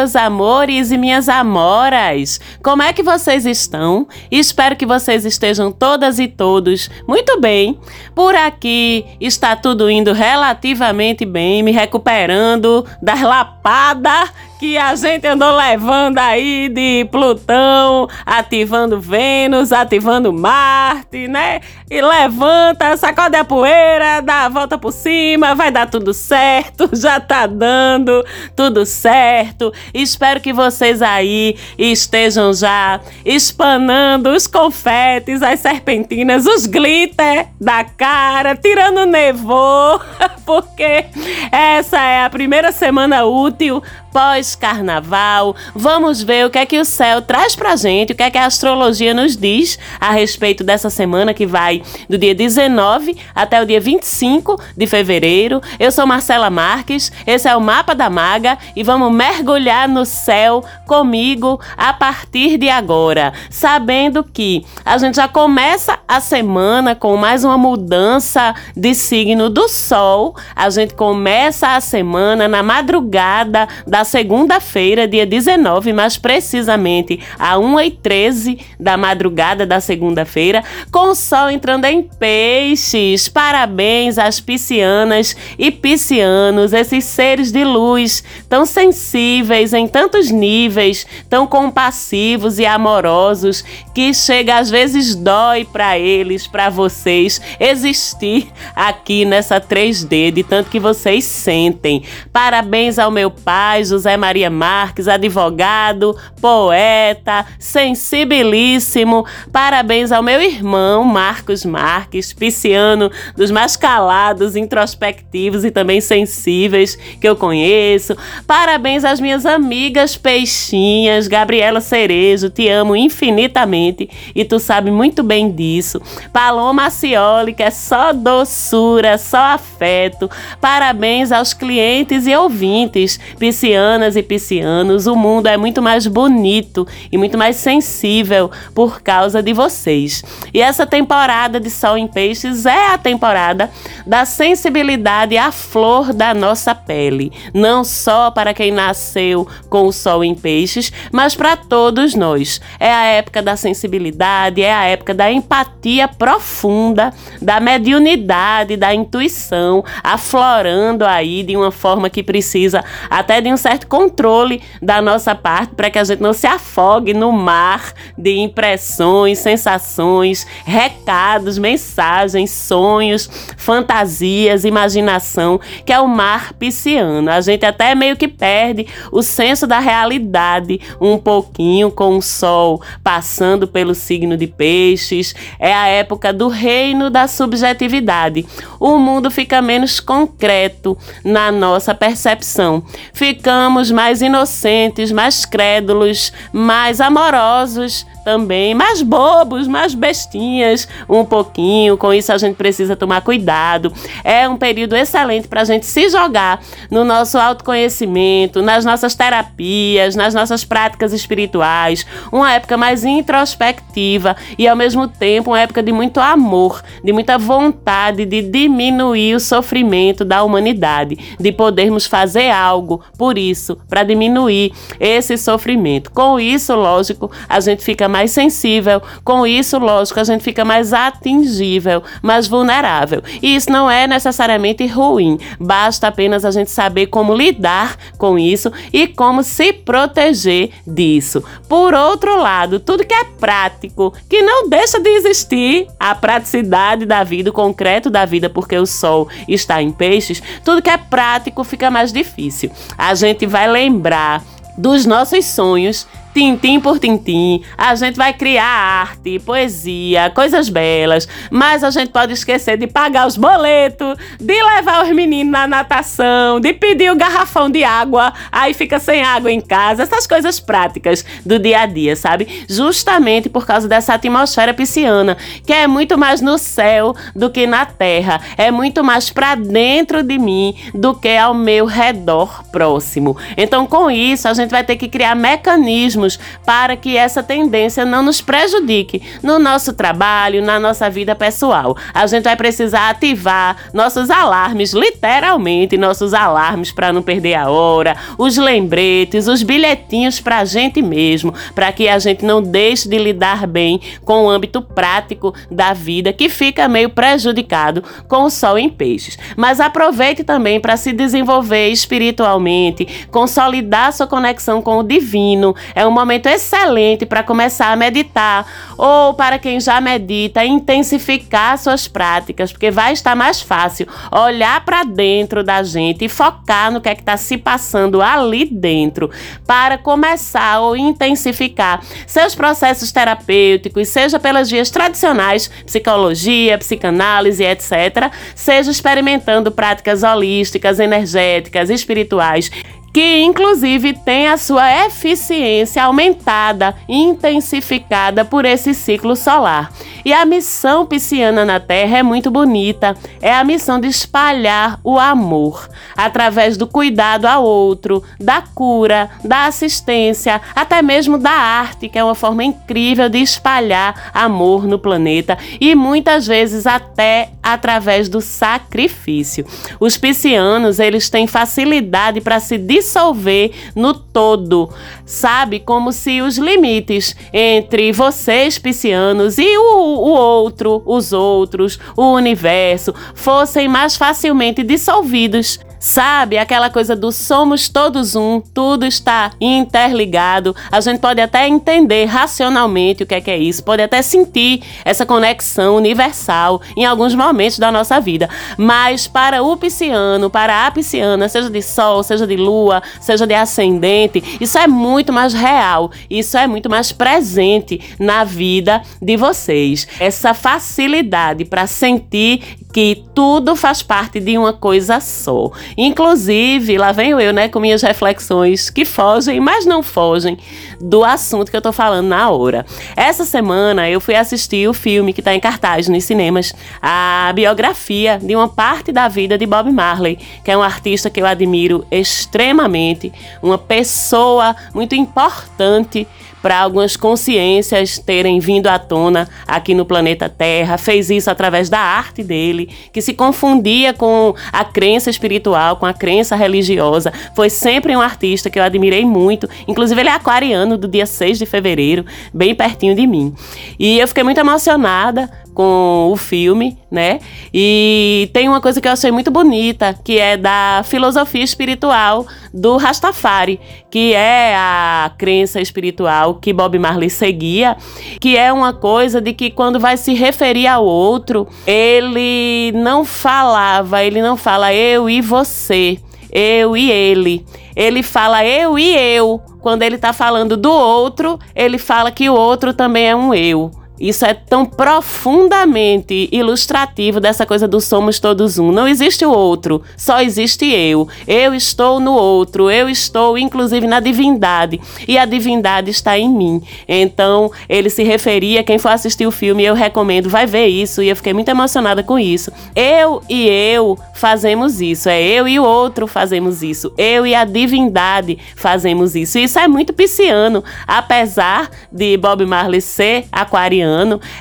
Meus amores e minhas amoras! Como é que vocês estão? Espero que vocês estejam todas e todos muito bem. Por aqui está tudo indo relativamente bem, me recuperando das lapadas que a gente andou levando aí de Plutão, ativando Vênus, ativando Marte, né? E levanta, sacode a poeira, dá a volta por cima, vai dar tudo certo, já tá dando tudo certo. Espero que vocês aí estejam já espanando os confetes, as serpentinas, os glitter da cara, tirando nevô, porque essa é a primeira semana útil pós-carnaval. Vamos ver o que é que o céu traz pra gente, o que é que a astrologia nos diz a respeito dessa semana que vai do dia 19 até o dia 25 de fevereiro. Eu sou Marcela Marques, esse é o Mapa da Maga e vamos mergulhar no céu comigo a partir de agora, sabendo que a gente já começa a semana com mais uma mudança de signo do Sol. A gente começa a semana na madrugada da da segunda-feira, dia 19, mais precisamente a 1h13 da madrugada da segunda-feira, com o sol entrando em peixes. Parabéns às piscianas e piscianos, esses seres de luz tão sensíveis em tantos níveis, tão compassivos e amorosos, que chega às vezes dói para eles, para vocês existir aqui nessa 3D, de tanto que vocês sentem. Parabéns ao meu pai, José Maria Marques, advogado, poeta, sensibilíssimo. Parabéns ao meu irmão Marcos Marques, pisciano dos mais calados, introspectivos e também sensíveis que eu conheço. Parabéns às minhas amigas peixinhas, Gabriela Cerejo, te amo infinitamente e tu sabe muito bem disso. Paloma Acioli, que é só doçura, só afeto. Parabéns aos clientes e ouvintes piscianos piscianas e piscianos, o mundo é muito mais bonito e muito mais sensível por causa de vocês. E essa temporada de Sol em Peixes é a temporada da sensibilidade à flor da nossa pele, não só para quem nasceu com o Sol em Peixes, mas para todos nós. É a época da sensibilidade, é a época da empatia profunda, da mediunidade, da intuição, aflorando aí de uma forma que precisa até de um certo controle da nossa parte para que a gente não se afogue no mar de impressões, sensações, recados, mensagens, sonhos, fantasias, imaginação, que é o mar pisciano. A gente até meio que perde o senso da realidade um pouquinho com o sol passando pelo signo de peixes. É a época do reino da subjetividade. O mundo fica menos concreto na nossa percepção. Ficamos ficamos mais inocentes, mais crédulos, mais amorosos também, mais bobos, mais bestinhas, um pouquinho. Com isso a gente precisa tomar cuidado. É um período excelente para a gente se jogar no nosso autoconhecimento, nas nossas terapias, nas nossas práticas espirituais. Uma época mais introspectiva e ao mesmo tempo uma época de muito amor, de muita vontade de diminuir o sofrimento da humanidade, de podermos fazer algo por isso, para diminuir esse sofrimento. Com isso, lógico, a gente fica mais sensível. Com isso, lógico, a gente fica mais atingível, mais vulnerável. E isso não é necessariamente ruim. Basta apenas a gente saber como lidar com isso e como se proteger disso. Por outro lado, tudo que é prático, que não deixa de existir, a praticidade da vida, o concreto da vida, porque o sol está em peixes, tudo que é prático fica mais difícil. A gente vai lembrar dos nossos sonhos tintim por tintim, a gente vai criar arte, poesia, coisas belas, mas a gente pode esquecer de pagar os boletos, de levar os meninos na natação, de pedir o garrafão de água, aí fica sem água em casa, essas coisas práticas do dia a dia, sabe? Justamente por causa dessa atmosfera pisciana, que é muito mais no céu do que na terra, é muito mais para dentro de mim do que ao meu redor próximo. Então, com isso, a gente vai ter que criar mecanismos para que essa tendência não nos prejudique no nosso trabalho, na nossa vida pessoal. A gente vai precisar ativar nossos alarmes, literalmente, nossos alarmes para não perder a hora, os lembretes, os bilhetinhos para a gente mesmo, para que a gente não deixe de lidar bem com o âmbito prático da vida que fica meio prejudicado com o sol em peixes. Mas aproveite também para se desenvolver espiritualmente, consolidar sua conexão com o divino. É um momento excelente para começar a meditar ou para quem já medita, intensificar suas práticas, porque vai estar mais fácil olhar para dentro da gente e focar no que é que está se passando ali dentro para começar ou intensificar seus processos terapêuticos, seja pelas vias tradicionais, psicologia, psicanálise, etc., seja experimentando práticas holísticas, energéticas, espirituais que inclusive tem a sua eficiência aumentada e intensificada por esse ciclo solar. E a missão pisciana na Terra é muito bonita, é a missão de espalhar o amor através do cuidado ao outro, da cura, da assistência, até mesmo da arte, que é uma forma incrível de espalhar amor no planeta e muitas vezes até através do sacrifício. Os piscianos, eles têm facilidade para se dissolver no todo, sabe? Como se os limites entre vocês, piscianos, e o, o outro, os outros, o universo, fossem mais facilmente dissolvidos. Sabe, aquela coisa do somos todos um, tudo está interligado. A gente pode até entender racionalmente o que é que é isso, pode até sentir essa conexão universal em alguns momentos da nossa vida. Mas para o pisciano, para a pisciana, seja de sol, seja de lua, seja de ascendente, isso é muito mais real, isso é muito mais presente na vida de vocês. Essa facilidade para sentir que tudo faz parte de uma coisa só. Inclusive, lá venho eu, né, com minhas reflexões que fogem, mas não fogem do assunto que eu tô falando na hora. Essa semana eu fui assistir o filme que tá em cartaz nos cinemas, a biografia de uma parte da vida de Bob Marley, que é um artista que eu admiro extremamente, uma pessoa muito importante para algumas consciências terem vindo à tona aqui no planeta Terra. Fez isso através da arte dele, que se confundia com a crença espiritual, com a crença religiosa. Foi sempre um artista que eu admirei muito. Inclusive, ele é aquariano do dia 6 de fevereiro, bem pertinho de mim. E eu fiquei muito emocionada com o filme, né? E tem uma coisa que eu achei muito bonita, que é da filosofia espiritual do Rastafari, que é a crença espiritual que Bob Marley seguia, que é uma coisa de que quando vai se referir ao outro, ele não falava, ele não fala eu e você, eu e ele. Ele fala eu e eu. Quando ele está falando do outro, ele fala que o outro também é um eu. Isso é tão profundamente ilustrativo dessa coisa do somos todos um. Não existe o outro, só existe eu. Eu estou no outro, eu estou inclusive na divindade e a divindade está em mim. Então, ele se referia, quem for assistir o filme, eu recomendo, vai ver isso e eu fiquei muito emocionada com isso. Eu e eu fazemos isso, é eu e o outro fazemos isso. Eu e a divindade fazemos isso. Isso é muito pisciano, apesar de Bob Marley ser aquariano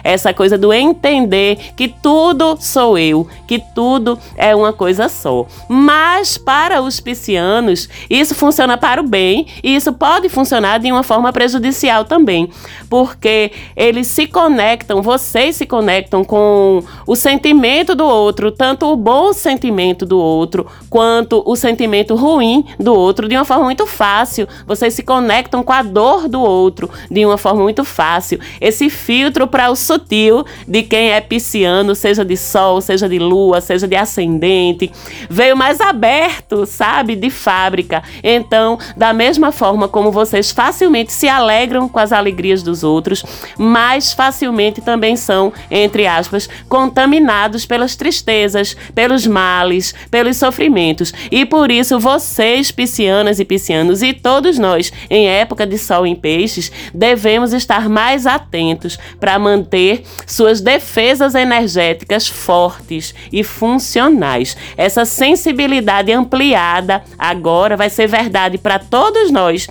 essa coisa do entender que tudo sou eu, que tudo é uma coisa só. Mas para os piscianos, isso funciona para o bem e isso pode funcionar de uma forma prejudicial também, porque eles se conectam, vocês se conectam com o sentimento do outro, tanto o bom sentimento do outro quanto o sentimento ruim do outro de uma forma muito fácil. Vocês se conectam com a dor do outro de uma forma muito fácil. Esse filtro filtro para o sutil de quem é pisciano, seja de sol, seja de lua, seja de ascendente. Veio mais aberto, sabe, de fábrica. Então, da mesma forma como vocês facilmente se alegram com as alegrias dos outros, mais facilmente também são, entre aspas, contaminados pelas tristezas, pelos males, pelos sofrimentos. E por isso vocês, piscianas e piscianos, e todos nós, em época de sol em peixes, devemos estar mais atentos para para manter suas defesas energéticas fortes e funcionais. Essa sensibilidade ampliada agora vai ser verdade para todos nós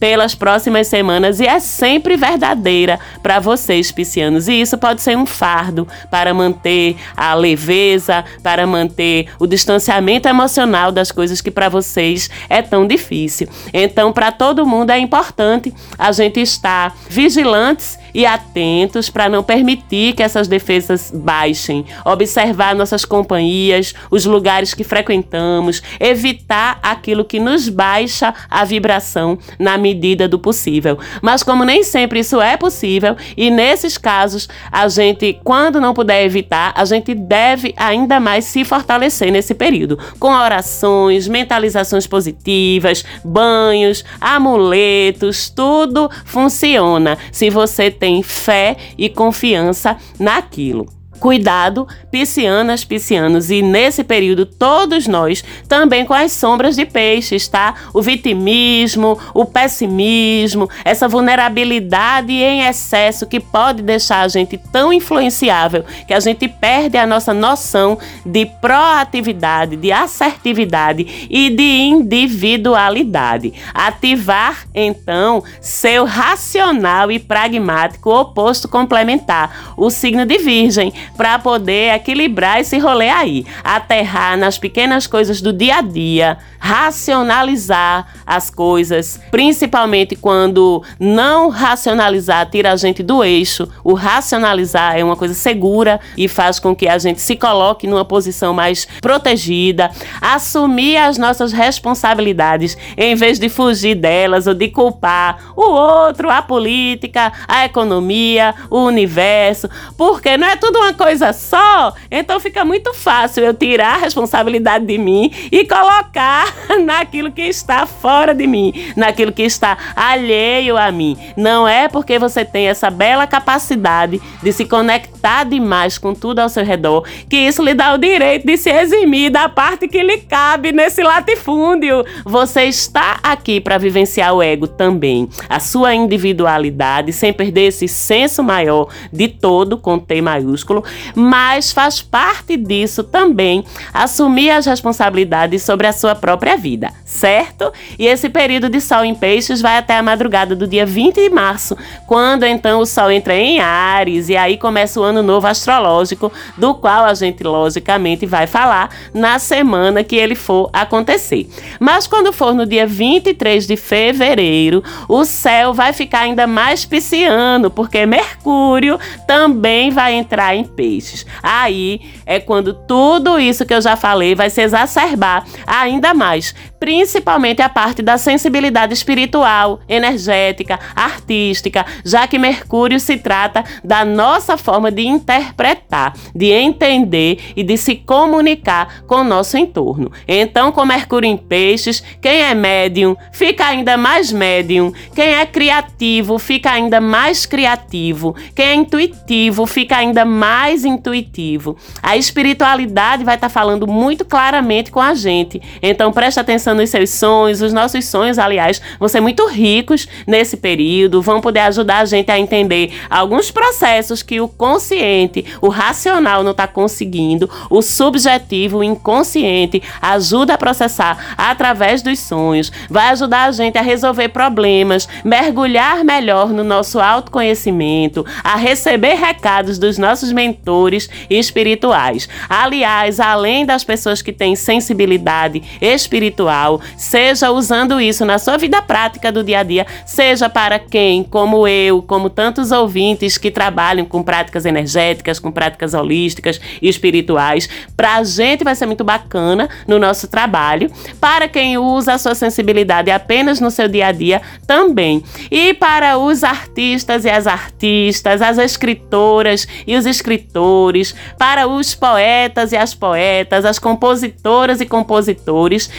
pelas próximas semanas e é sempre verdadeira para vocês, piscianos. E isso pode ser um fardo para manter a leveza, para manter o distanciamento emocional das coisas que para vocês é tão difícil. Então, para todo mundo é importante a gente estar vigilantes e atentos para não permitir que essas defesas baixem, observar nossas companhias, os lugares que frequentamos, evitar aquilo que nos baixa a vibração na medida do possível. Mas como nem sempre isso é possível e nesses casos a gente, quando não puder evitar, a gente deve ainda mais se fortalecer nesse período, com orações, mentalizações positivas, banhos, amuletos, tudo funciona. Se você tem fé e confiança naquilo. Cuidado, piscianas, piscianos, e nesse período todos nós também com as sombras de peixes, tá? O vitimismo, o pessimismo, essa vulnerabilidade em excesso que pode deixar a gente tão influenciável que a gente perde a nossa noção de proatividade, de assertividade e de individualidade. Ativar então seu racional e pragmático oposto complementar, o signo de Virgem para poder equilibrar esse rolê aí. Aterrar nas pequenas coisas do dia a dia, racionalizar as coisas, principalmente quando não racionalizar tira a gente do eixo. O racionalizar é uma coisa segura e faz com que a gente se coloque numa posição mais protegida, assumir as nossas responsabilidades em vez de fugir delas ou de culpar o outro, a política, a economia, o universo, porque não é tudo uma coisa só, então fica muito fácil eu tirar a responsabilidade de mim e colocar naquilo que está fora de mim, naquilo que está alheio a mim. Não é porque você tem essa bela capacidade de se conectar demais com tudo ao seu redor que isso lhe dá o direito de se eximir da parte que lhe cabe nesse latifúndio. Você está aqui para vivenciar o ego também, a sua individualidade, sem perder esse senso maior de todo com T maiúsculo, mas faz parte disso também assumir as responsabilidades sobre a sua própria vida, certo? E esse período de sol em peixes vai até a madrugada do dia 20 de março, quando então o sol entra em Ares e aí começa o ano novo astrológico, do qual a gente logicamente vai falar na semana que ele for acontecer. Mas quando for no dia 23 de fevereiro, o céu vai ficar ainda mais pisciano, porque Mercúrio também vai entrar em peixes. Aí é quando tudo isso que eu já falei vai se exacerbar ainda mais, principalmente a parte da sensibilidade espiritual, energética, artística, já que Mercúrio se trata da nossa forma de interpretar, de entender e de se comunicar com o nosso entorno. Então, com Mercúrio em peixes, quem é médium fica ainda mais médium, quem é criativo fica ainda mais criativo, quem é intuitivo fica ainda mais intuitivo. A espiritualidade vai estar falando muito claramente com a gente. Então preste atenção nos seus sonhos. Os nossos sonhos, aliás, vão ser muito ricos nesse período, vão poder ajudar a gente a entender alguns processos que o consciente, o racional não está conseguindo, o subjetivo, o inconsciente ajuda a processar através dos sonhos. Vai ajudar a gente a resolver problemas, mergulhar melhor no nosso autoconhecimento, a receber recados dos nossos mentores espirituais. Aliás, além das pessoas que têm sensibilidade espiritual, seja usando isso na sua vida prática do dia a dia, seja para quem, como eu, como tantos ouvintes que trabalham com práticas energéticas, com práticas holísticas e espirituais, para a gente vai ser muito bacana no nosso trabalho. Para quem usa a sua sensibilidade apenas no seu dia a dia, também. E para os artistas e as artistas, as escritoras e os escritores para os poetas e as poetas, as compositoras e compositores,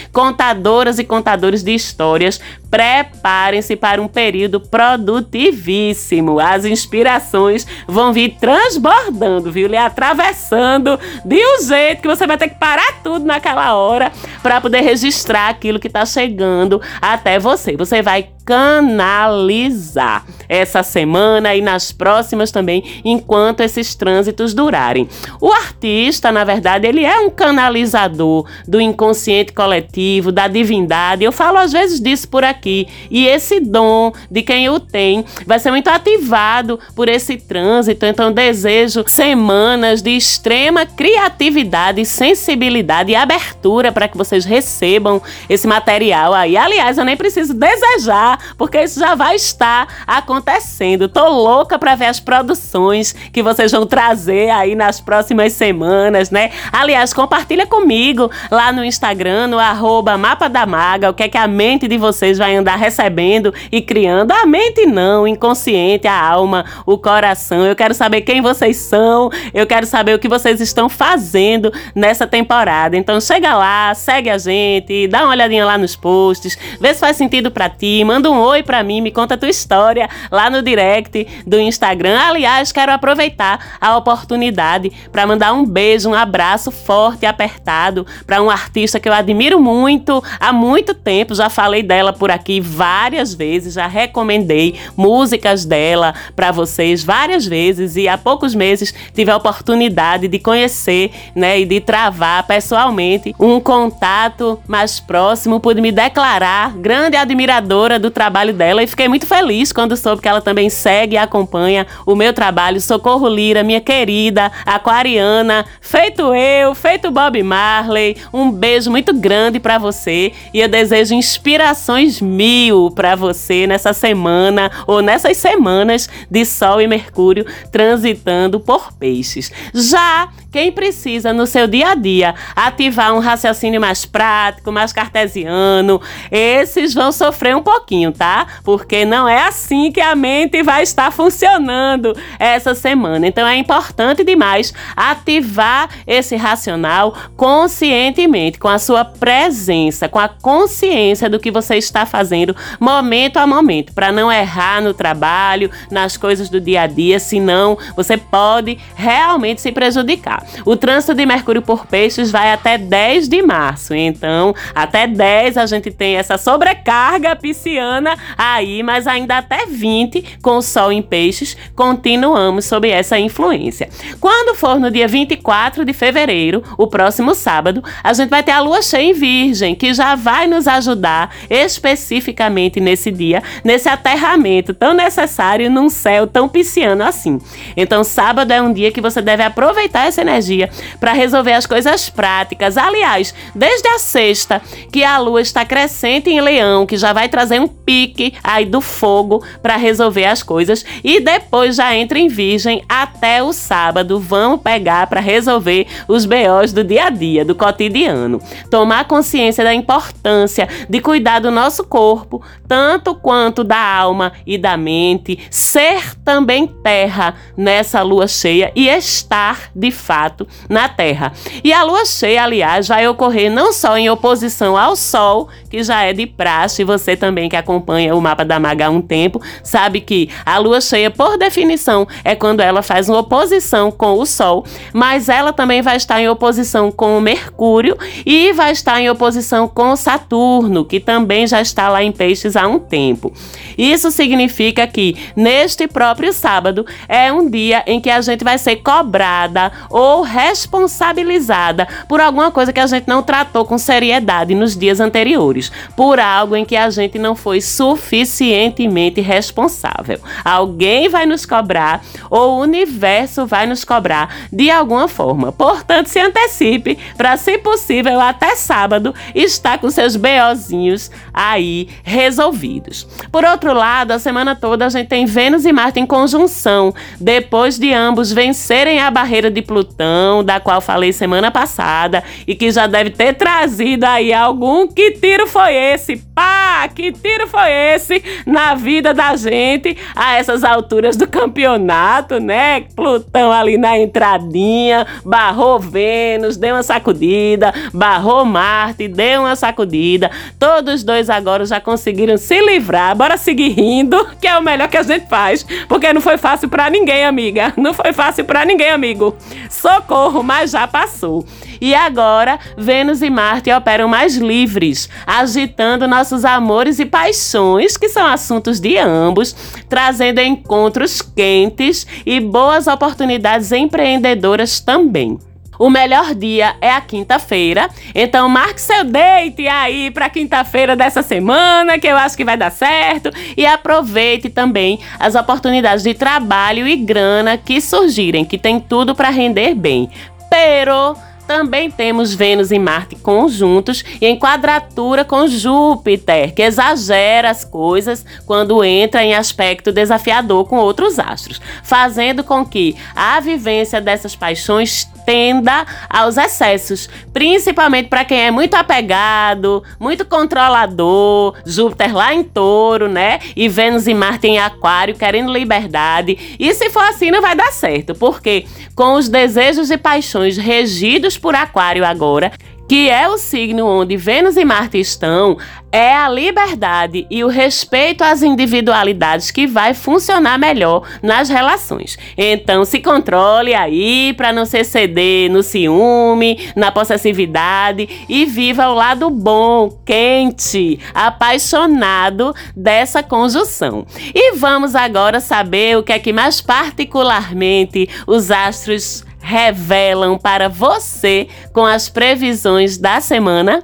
contadoras e contadores de histórias, preparem-se para um período produtivíssimo. As inspirações vão vir transbordando, viu? Lhe atravessando de um jeito que você vai ter que parar tudo naquela hora para poder registrar aquilo que está chegando até você. Você vai canalizar essa semana e nas próximas também, enquanto esses trânsitos durarem. O artista, na verdade, ele é um canalizador do inconsciente coletivo, da divindade. Eu falo às vezes disso por aqui. E esse dom de quem o tem vai ser muito ativado por esse trânsito. Então, desejo semanas de extrema criatividade, sensibilidade e abertura para que vocês recebam esse material aí. Aliás, eu nem preciso desejar, porque isso já vai estar acontecendo. Tô louca para ver as produções que vocês vão trazer aí nas próximas semanas, né? Aliás, compartilha comigo lá no Instagram, no arroba Mapa da Maga, o que é que a mente de vocês vai andar recebendo e criando. A mente não, inconsciente, a alma, o coração. Eu quero saber quem vocês são, eu quero saber o que vocês estão fazendo nessa temporada. Então chega lá, segue a gente, dá uma olhadinha lá nos posts, vê se faz sentido para ti, manda um oi para mim, me conta a tua história lá no direct do Instagram. Aliás, quero aproveitar a oportunidade para mandar um beijo, um abraço forte e apertado para um artista que eu admiro muito há muito tempo. Já falei dela por aqui várias vezes, já recomendei músicas dela para vocês várias vezes e há poucos meses tive a oportunidade de conhecer, né, e de travar pessoalmente um contato mais próximo, pude me declarar grande admiradora do trabalho dela e fiquei muito feliz quando soube que ela também segue e acompanha o meu trabalho. Socorro Lira, minha querida aquariana, feito eu, feito Bob Marley. Um beijo muito grande para você e eu desejo inspirações mil para você nessa semana ou nessas semanas de Sol e Mercúrio transitando por peixes. Já quem precisa no seu dia a dia ativar um raciocínio mais prático, mais cartesiano, esses vão sofrer um pouquinho, tá? Porque não é assim que a mente vai estar funcionando essa semana. Então é importante demais ativar esse racional conscientemente, com a sua presença, com a consciência do que você está fazendo momento a momento, para não errar no trabalho, nas coisas do dia a dia, senão você pode realmente se prejudicar. O trânsito de Mercúrio por Peixes vai até 10 de março. Então, até 10 a gente tem essa sobrecarga pisciana aí, mas ainda até 20 com Sol em Peixes, continuamos sob essa influência. Quando for no dia 24 de fevereiro, o próximo sábado, a gente vai ter a lua cheia em Virgem, que já vai nos ajudar especificamente nesse dia, nesse aterramento tão necessário num céu tão pisciano assim. Então, sábado é um dia que você deve aproveitar essa energia energia para resolver as coisas práticas. Aliás, desde a sexta, que a lua está crescente em Leão, que já vai trazer um pique aí do fogo para resolver as coisas, e depois já entra em Virgem até o sábado. Vamos pegar para resolver os BOs do dia a dia, do cotidiano. Tomar consciência da importância de cuidar do nosso corpo, tanto quanto da alma e da mente, ser também terra nessa lua cheia e estar de fato na Terra. E a lua cheia, aliás, vai ocorrer não só em oposição ao Sol, que já é de praxe, você também que acompanha o mapa da Maga há um tempo, sabe que a lua cheia, por definição, é quando ela faz uma oposição com o Sol, mas ela também vai estar em oposição com o Mercúrio e vai estar em oposição com Saturno, que também já está lá em Peixes há um tempo. Isso significa que neste próprio sábado é um dia em que a gente vai ser cobrada ou responsabilizada por alguma coisa que a gente não tratou com seriedade nos dias anteriores, por algo em que a gente não foi suficientemente responsável. Alguém vai nos cobrar ou o universo vai nos cobrar de alguma forma. Portanto, se antecipe para, se possível, até sábado estar com seus BOzinhos aí resolvidos. Por outro lado, a semana toda a gente tem Vênus e Marte em conjunção, depois de ambos vencerem a barreira de Plutão da qual falei semana passada e que já deve ter trazido aí algum que tiro foi esse? Pá, que tiro foi esse na vida da gente a essas alturas do campeonato, né? Plutão ali na entradinha, barrou Vênus, deu uma sacudida, barrou Marte, deu uma sacudida. Todos dois agora já conseguiram se livrar. Bora seguir rindo, que é o melhor que a gente faz, porque não foi fácil para ninguém, amiga. Não foi fácil para ninguém, amigo. Socorro, mas já passou. E agora, Vênus e Marte operam mais livres, agitando nossos amores e paixões, que são assuntos de ambos, trazendo encontros quentes e boas oportunidades empreendedoras também. O melhor dia é a quinta-feira. Então marque seu date aí para quinta-feira dessa semana, que eu acho que vai dar certo, e aproveite também as oportunidades de trabalho e grana que surgirem, que tem tudo para render bem. Pero também temos Vênus e Marte conjuntos e em quadratura com Júpiter, que exagera as coisas quando entra em aspecto desafiador com outros astros, fazendo com que a vivência dessas paixões tenda aos excessos, principalmente para quem é muito apegado, muito controlador, Júpiter lá em Touro, né? E Vênus e Marte em Aquário, querendo liberdade. E se for assim, não vai dar certo, porque com os desejos e paixões regidos por Aquário agora, que é o signo onde Vênus e Marte estão, é a liberdade e o respeito às individualidades que vai funcionar melhor nas relações. Então, se controle aí para não se exceder no ciúme, na possessividade e viva o lado bom, quente, apaixonado dessa conjunção. E vamos agora saber o que é que mais particularmente os astros revelam para você com as previsões da semana?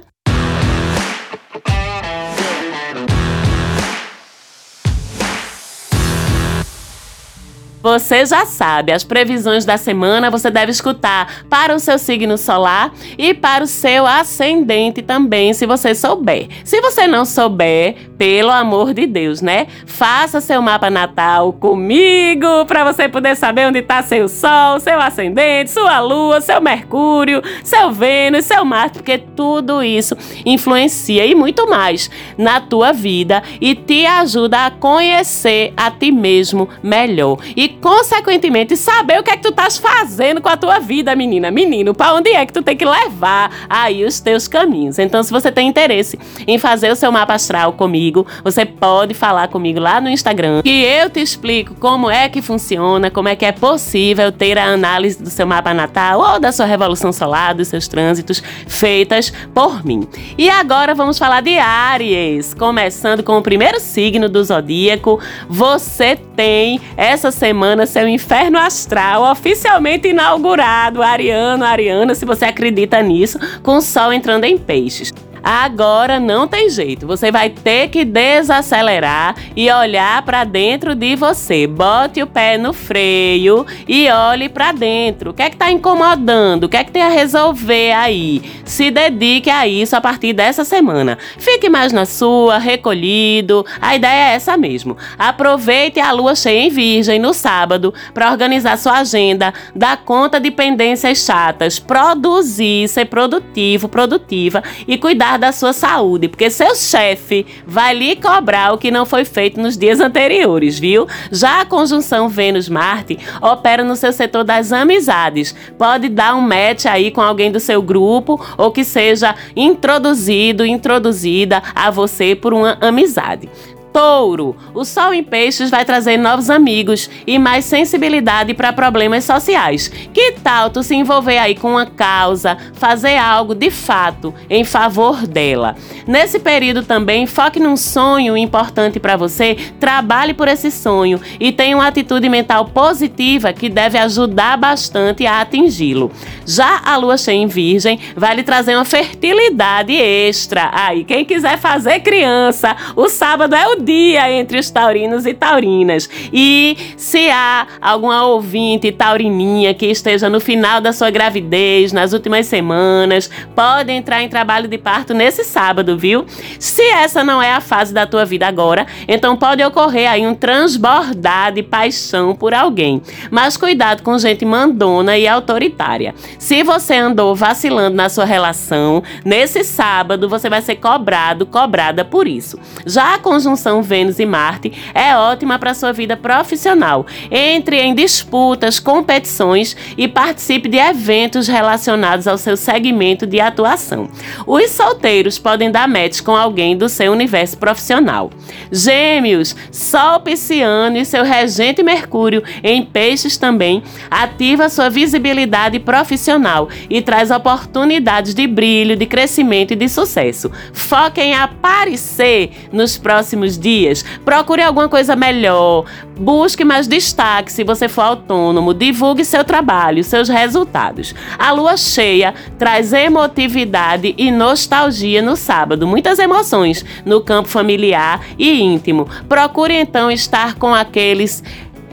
Você já sabe, as previsões da semana você deve escutar para o seu signo solar e para o seu ascendente também, se você souber. Se você não souber, pelo amor de Deus, né? Faça seu mapa natal comigo para você poder saber onde está seu sol, seu ascendente, sua lua, seu Mercúrio, seu Vênus, seu Marte, porque tudo isso influencia e muito mais na tua vida e te ajuda a conhecer a ti mesmo melhor. E consequentemente, saber o que é que tu estás fazendo com a tua vida, menina, menino, para onde é que tu tem que levar aí os teus caminhos. Então, se você tem interesse em fazer o seu mapa astral comigo, você pode falar comigo lá no Instagram, que eu te explico como é que funciona, como é que é possível ter a análise do seu mapa natal ou da sua revolução solar, dos seus trânsitos feitas por mim. E agora vamos falar de Áries, começando com o primeiro signo do zodíaco. Você tem essa semana seu inferno astral oficialmente inaugurado, Ariano, Ariana, se você acredita nisso, com o Sol entrando em peixes. Agora não tem jeito. Você vai ter que desacelerar e olhar para dentro de você. Bote o pé no freio e olhe para dentro. O que é que está incomodando? O que é que tem a resolver aí? Se dedique a isso a partir dessa semana. Fique mais na sua, recolhido. A ideia é essa mesmo. Aproveite a lua cheia em Virgem no sábado para organizar sua agenda, dar conta de pendências chatas, produzir, ser produtivo, produtiva e cuidar cuidar da sua saúde, porque seu chefe vai lhe cobrar o que não foi feito nos dias anteriores, viu? Já a conjunção Vênus-Marte opera no seu setor das amizades. Pode dar um match aí com alguém do seu grupo ou que seja introduzido, introduzida a você por uma amizade. Touro, o Sol em Peixes vai trazer novos amigos e mais sensibilidade para problemas sociais. Que tal tu se envolver aí com uma causa, fazer algo de fato em favor dela? Nesse período também, foque num sonho importante para você, trabalhe por esse sonho e tenha uma atitude mental positiva que deve ajudar bastante a atingi-lo. Já a lua cheia em Virgem vai lhe trazer uma fertilidade extra. Aí, quem quiser fazer criança, o sábado é o dia entre os taurinos e taurinas. E se há alguma ouvinte taurininha que esteja no final da sua gravidez, nas últimas semanas, pode entrar em trabalho de parto nesse sábado, viu? Se essa não é a fase da tua vida agora, então pode ocorrer aí um transbordar de paixão por alguém. Mas cuidado com gente mandona e autoritária. Se você andou vacilando na sua relação, nesse sábado você vai ser cobrado, cobrada por isso. Já a conjunção conjunção Vênus e Marte é ótima para sua vida profissional. Entre em disputas, competições e participe de eventos relacionados ao seu segmento de atuação. Os solteiros podem dar match com alguém do seu universo profissional. Gêmeos, Sol Pisciano e seu regente Mercúrio em Peixes também ativa sua visibilidade profissional e traz oportunidades de brilho, de crescimento e de sucesso. Foque em aparecer nos próximos dias. Procure alguma coisa melhor. Busque mais destaque se você for autônomo. Divulgue seu trabalho, seus resultados. A lua cheia traz emotividade e nostalgia no sábado. Muitas emoções no campo familiar e íntimo. Procure então estar com aqueles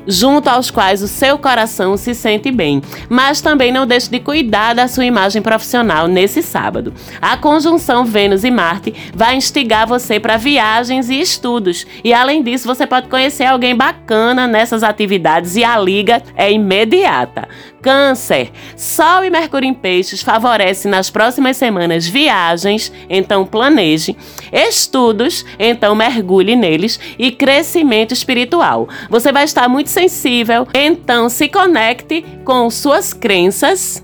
junto aos quais o seu coração se sente bem. Mas também não deixe de cuidar da sua imagem profissional nesse sábado. A conjunção Vênus e Marte vai instigar você para viagens e estudos. E além disso, você pode conhecer alguém bacana nessas atividades e a liga é imediata. Câncer. Sol e Mercúrio em Peixes favorecem nas próximas semanas viagens, então planeje, estudos, então mergulhe neles e crescimento espiritual. Você vai estar muito sensível, então se conecte com suas crenças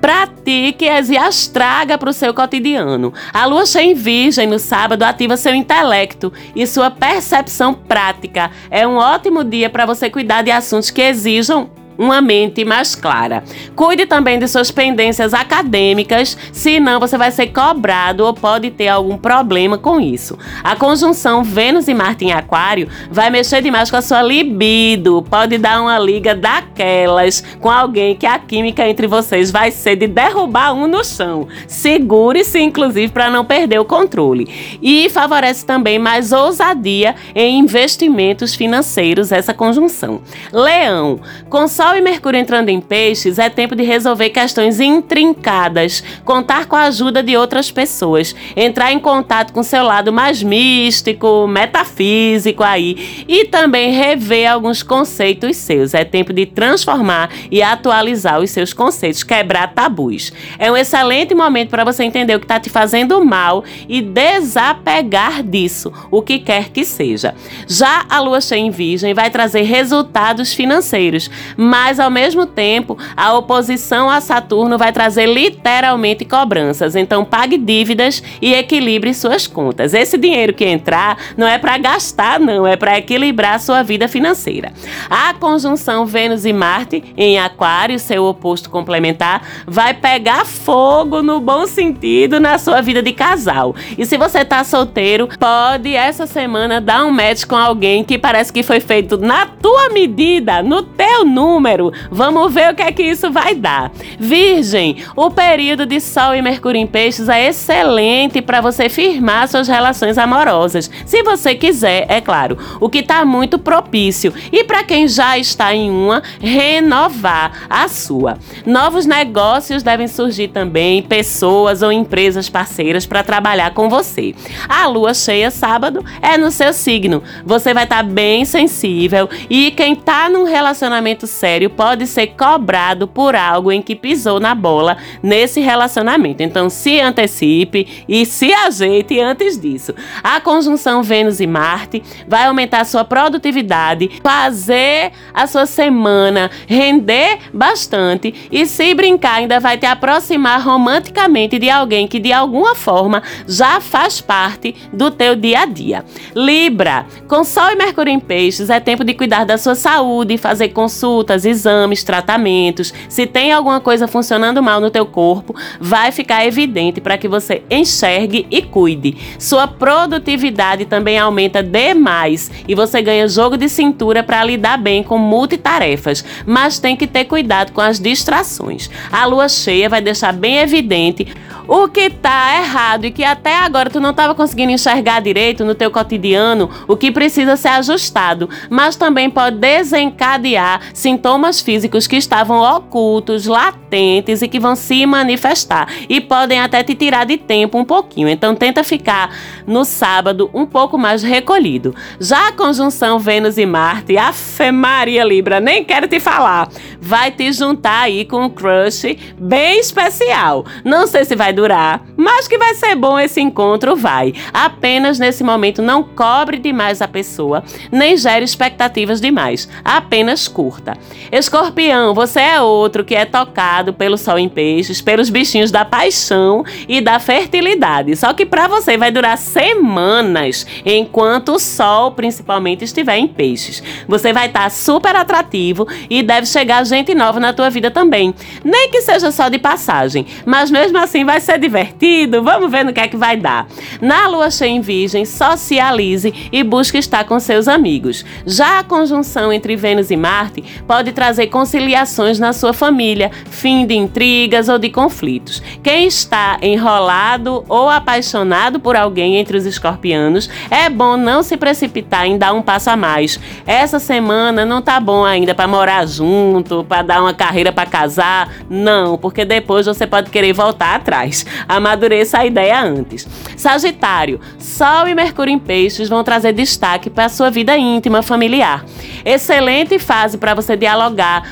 pratique-as e as traga para o seu cotidiano. A lua cheia em virgem no sábado ativa seu intelecto e sua percepção prática. É um ótimo dia para você cuidar de assuntos que exijam uma mente mais clara. Cuide também de suas pendências acadêmicas, senão você vai ser cobrado ou pode ter algum problema com isso. A conjunção Vênus e Marte em Aquário vai mexer demais com a sua libido, pode dar uma liga daquelas com alguém que a química entre vocês vai ser de derrubar um no chão. Segure-se, inclusive, para não perder o controle. E favorece também mais ousadia em investimentos financeiros essa conjunção. Leão, com Sol e Mercúrio entrando em peixes, é tempo de resolver questões intrincadas, contar com a ajuda de outras pessoas, entrar em contato com seu lado mais místico, metafísico aí, e também rever alguns conceitos seus. É tempo de transformar e atualizar os seus conceitos, quebrar tabus. É um excelente momento para você entender o que está te fazendo mal e desapegar disso, o que quer que seja. Já a lua cheia em virgem vai trazer resultados financeiros, mas mas ao mesmo tempo a oposição a Saturno vai trazer literalmente cobranças. Então pague dívidas e equilibre suas contas. Esse dinheiro que entrar não é para gastar, não, é para equilibrar sua vida financeira. A conjunção Vênus e Marte em Aquário, seu oposto complementar, vai pegar fogo no bom sentido na sua vida de casal. E se você tá solteiro, pode essa semana dar um match com alguém que parece que foi feito na tua medida, no teu número número. Vamos ver o que é que isso vai dar. Virgem, o período de Sol e Mercúrio em Peixes é excelente para você firmar suas relações amorosas. Se você quiser, é claro. O que está muito propício. E para quem já está em uma, renovar a sua. Novos negócios devem surgir também, pessoas ou empresas parceiras para trabalhar com você. A lua cheia sábado é no seu signo. Você vai estar tá bem sensível e quem está num relacionamento sério pode ser cobrado por algo em que pisou na bola nesse relacionamento. Então, se antecipe e se ajeite antes disso. A conjunção Vênus e Marte vai aumentar sua produtividade, fazer a sua semana render bastante e, se brincar, ainda vai te aproximar romanticamente de alguém que de alguma forma já faz parte do teu dia a dia. Libra, com Sol e Mercúrio em Peixes, é tempo de cuidar da sua saúde, fazer consultas exames, tratamentos, se tem alguma coisa funcionando mal no teu corpo, vai ficar evidente para que você enxergue e cuide. Sua produtividade também aumenta demais e você ganha jogo de cintura para lidar bem com multitarefas, mas tem que ter cuidado com as distrações. A lua cheia vai deixar bem evidente o que tá errado e que até agora tu não estava conseguindo enxergar direito no teu cotidiano, o que precisa ser ajustado, mas também pode desencadear sintomas sintomas físicos que estavam ocultos, latentes e que vão se manifestar e podem até te tirar de tempo um pouquinho. Então tenta ficar no sábado um pouco mais recolhido. Já a conjunção Vênus e Marte, a Maria Libra, nem quero te falar, vai te juntar aí com um crush bem especial. Não sei se vai durar, mas que vai ser bom esse encontro, vai. Apenas nesse momento não cobre demais a pessoa, nem gere expectativas demais. Apenas curta. Escorpião, você é outro que é tocado pelo sol em peixes, pelos bichinhos da paixão e da fertilidade. Só que para você vai durar semanas, enquanto o sol principalmente estiver em peixes. Você vai estar tá super atrativo e deve chegar gente nova na tua vida também. Nem que seja só de passagem, mas mesmo assim vai ser divertido. Vamos ver no que é que vai dar. Na lua cheia em Virgem, socialize e busque estar com seus amigos. Já a conjunção entre Vênus e Marte pode trazer conciliações na sua família, fim de intrigas ou de conflitos. Quem está enrolado ou apaixonado por alguém entre os escorpianos, é bom não se precipitar em dar um passo a mais. Essa semana não tá bom ainda para morar junto, para dar uma carreira para casar, não, porque depois você pode querer voltar atrás. Amadureça a ideia antes. Sagitário, Sol e Mercúrio em Peixes vão trazer destaque para sua vida íntima, familiar. Excelente fase para você dialogar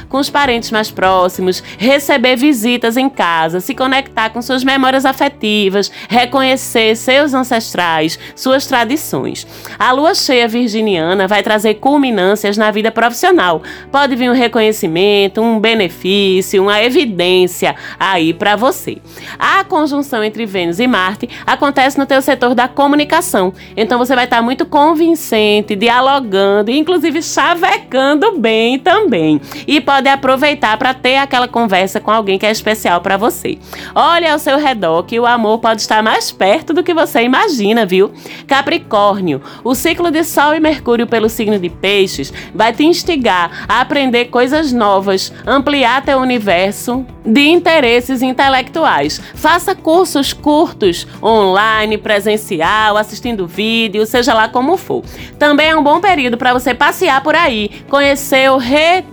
com os parentes mais próximos, receber visitas em casa, se conectar com suas memórias afetivas, reconhecer seus ancestrais, suas tradições. A lua cheia virginiana vai trazer culminâncias na vida profissional. Pode vir um reconhecimento, um benefício, uma evidência aí para você. A conjunção entre Vênus e Marte acontece no teu setor da comunicação. Então você vai estar muito convincente, dialogando, inclusive chavecando bem também. E pode aproveitar para ter aquela conversa com alguém que é especial para você. Olha ao seu redor que o amor pode estar mais perto do que você imagina, viu? Capricórnio, o ciclo de Sol e Mercúrio pelo signo de Peixes vai te instigar a aprender coisas novas, ampliar teu universo de interesses intelectuais. Faça cursos curtos, online, presencial, assistindo vídeo, seja lá como for. Também é um bom período para você passear por aí, conhecer ou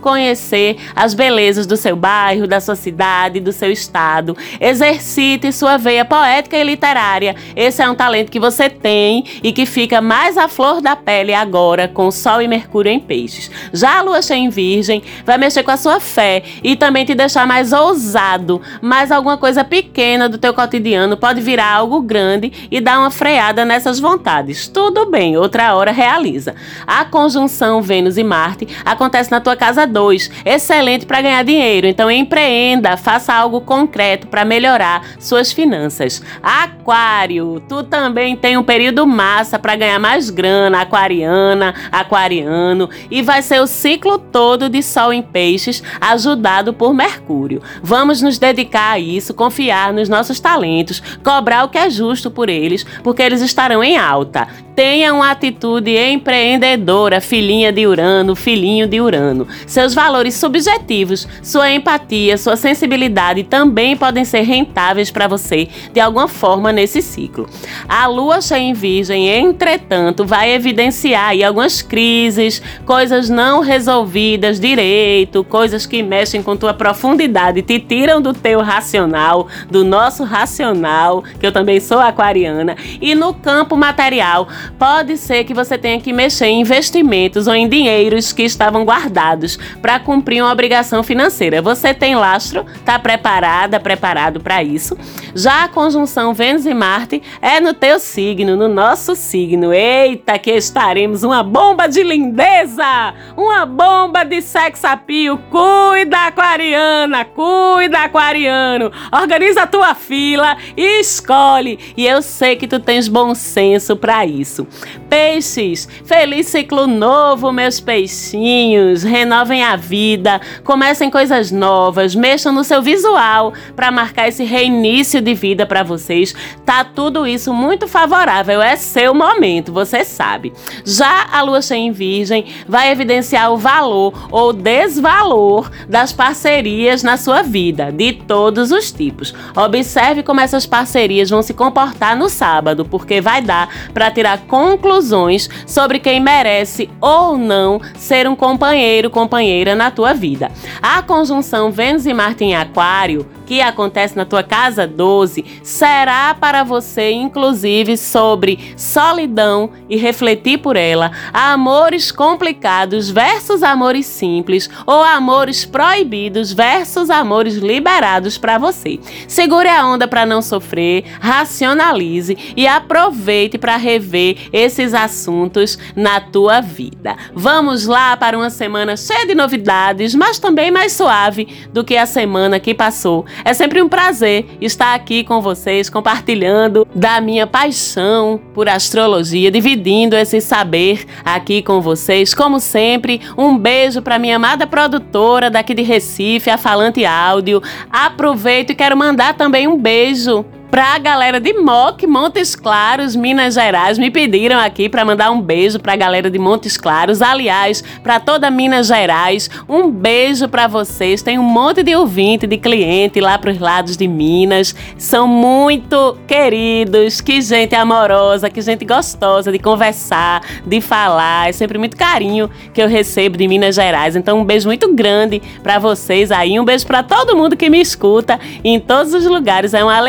reconhecer as belezas do seu bairro, da sua cidade, do seu estado. Exercite sua veia poética e literária. Esse é um talento que você tem e que fica mais à flor da pele agora com Sol e Mercúrio em Peixes. Já a Lua cheia em Virgem vai mexer com a sua fé e também te deixar mais ousado, mas alguma coisa pequena do teu cotidiano pode virar algo grande e dar uma freada nessas vontades. Tudo bem, outra hora realiza. A conjunção Vênus e Marte acontece na tua casa 2, excelente para ganhar dinheiro. Então empreenda, faça algo concreto para melhorar suas finanças. Aquário, tu também tem um período massa para ganhar mais grana, aquariana, aquariano, e vai ser o ciclo todo de Sol em Peixes, ajudado por Mercúrio. Vamos nos dedicar a isso, confiar nos nossos talentos, cobrar o que é justo por eles, porque eles estarão em alta. Tenha uma atitude empreendedora, filhinha de Urano, filhinho de Urano. Seus valores subjetivos, sua empatia, sua sensibilidade também podem ser rentáveis para você de alguma forma nesse ciclo. A lua cheia em Virgem, entretanto, vai evidenciar algumas crises, coisas não resolvidas direito, coisas que mexem com tua profundidade, te tiram do teu racional, do nosso racional, que eu também sou aquariana, e no campo material pode ser que você tenha que mexer em investimentos ou em dinheiros que estavam guardados para cumprir uma obrigação financeira. Você tem lastro? Está preparada, preparado para isso? Já a conjunção Vênus e Marte é no teu signo, no nosso signo. Eita, que estaremos uma bomba de lindeza, uma bomba de sex appeal. Cuida, aquariana, cuida, aquariano. Organiza a tua fila e escolhe. E eu sei que tu tens bom senso para isso isso. Peixes, feliz ciclo novo, meus peixinhos. Renovem a vida, comecem coisas novas, mexam no seu visual para marcar esse reinício de vida para vocês. Tá tudo isso muito favorável, é seu momento, você sabe. Já a lua cheia em Virgem vai evidenciar o valor ou desvalor das parcerias na sua vida, de todos os tipos. Observe como essas parcerias vão se comportar no sábado, porque vai dar para tirar conclusões sobre quem merece ou não ser um companheiro, companheira na tua vida. A conjunção Vênus e Marte em Aquário que acontece na tua casa 12 será para você, inclusive, sobre solidão e refletir por ela, amores complicados versus amores simples ou amores proibidos versus amores liberados para você. Segure a onda para não sofrer, racionalize e aproveite para rever esses assuntos na tua vida. Vamos lá para uma semana cheia de novidades, mas também mais suave do que a semana que passou. É sempre um prazer estar aqui com vocês, compartilhando da minha paixão por astrologia, dividindo esse saber aqui com vocês. Como sempre, um beijo para minha amada produtora daqui de Recife, a Falante Áudio. Aproveito e quero mandar também um beijo Pra galera de Moc, Montes Claros, Minas Gerais, me pediram aqui para mandar um beijo pra galera de Montes Claros. Aliás, para toda Minas Gerais, um beijo para vocês. Tem um monte de ouvinte, de cliente lá pros lados de Minas. São muito queridos, que gente amorosa, que gente gostosa de conversar, de falar. É sempre muito carinho que eu recebo de Minas Gerais. Então, um beijo muito grande para vocês aí. Um beijo para todo mundo que me escuta em todos os lugares. É uma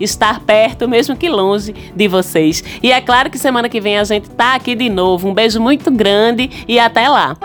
estar perto, mesmo que longe de vocês. E é claro que semana que vem a gente tá aqui de novo. Um beijo muito grande e até lá.